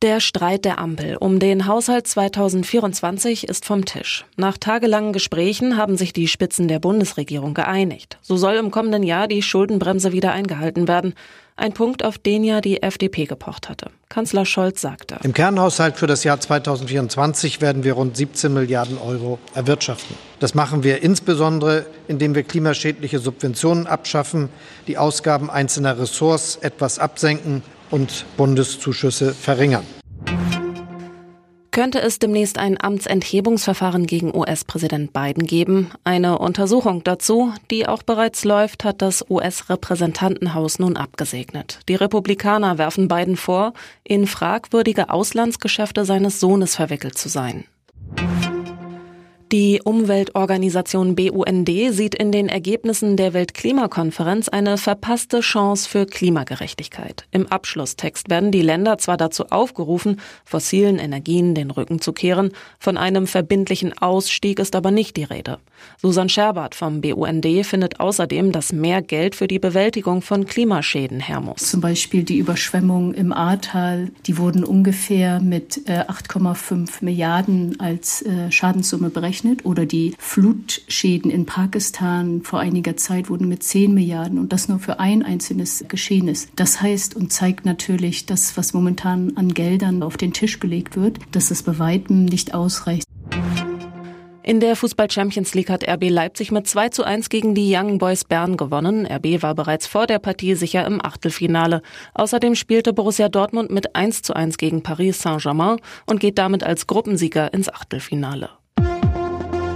Der Streit der Ampel um den Haushalt 2024 ist vom Tisch. Nach tagelangen Gesprächen haben sich die Spitzen der Bundesregierung geeinigt. So soll im kommenden Jahr die Schuldenbremse wieder eingehalten werden. Ein Punkt, auf den ja die FDP gepocht hatte. Kanzler Scholz sagte. Im Kernhaushalt für das Jahr 2024 werden wir rund 17 Milliarden Euro erwirtschaften. Das machen wir insbesondere, indem wir klimaschädliche Subventionen abschaffen, die Ausgaben einzelner Ressorts etwas absenken und Bundeszuschüsse verringern. Könnte es demnächst ein Amtsenthebungsverfahren gegen US-Präsident Biden geben? Eine Untersuchung dazu, die auch bereits läuft, hat das US-Repräsentantenhaus nun abgesegnet. Die Republikaner werfen Biden vor, in fragwürdige Auslandsgeschäfte seines Sohnes verwickelt zu sein. Die Umweltorganisation BUND sieht in den Ergebnissen der Weltklimakonferenz eine verpasste Chance für Klimagerechtigkeit. Im Abschlusstext werden die Länder zwar dazu aufgerufen, fossilen Energien den Rücken zu kehren, von einem verbindlichen Ausstieg ist aber nicht die Rede. Susan Scherbert vom BUND findet außerdem, dass mehr Geld für die Bewältigung von Klimaschäden her muss. Zum Beispiel die Überschwemmungen im Ahrtal, die wurden ungefähr mit 8,5 äh, Milliarden als äh, Schadenssumme berechnet gerechnet oder die Flutschäden in Pakistan vor einiger Zeit wurden mit 10 Milliarden und das nur für ein einzelnes Geschehnis. Das heißt und zeigt natürlich, dass was momentan an Geldern auf den Tisch gelegt wird, dass es bei weitem nicht ausreicht. In der Fußball Champions League hat RB Leipzig mit 2 zu 1 gegen die Young Boys Bern gewonnen. RB war bereits vor der Partie sicher im Achtelfinale. Außerdem spielte Borussia Dortmund mit 1 zu 1 gegen Paris Saint-Germain und geht damit als Gruppensieger ins Achtelfinale.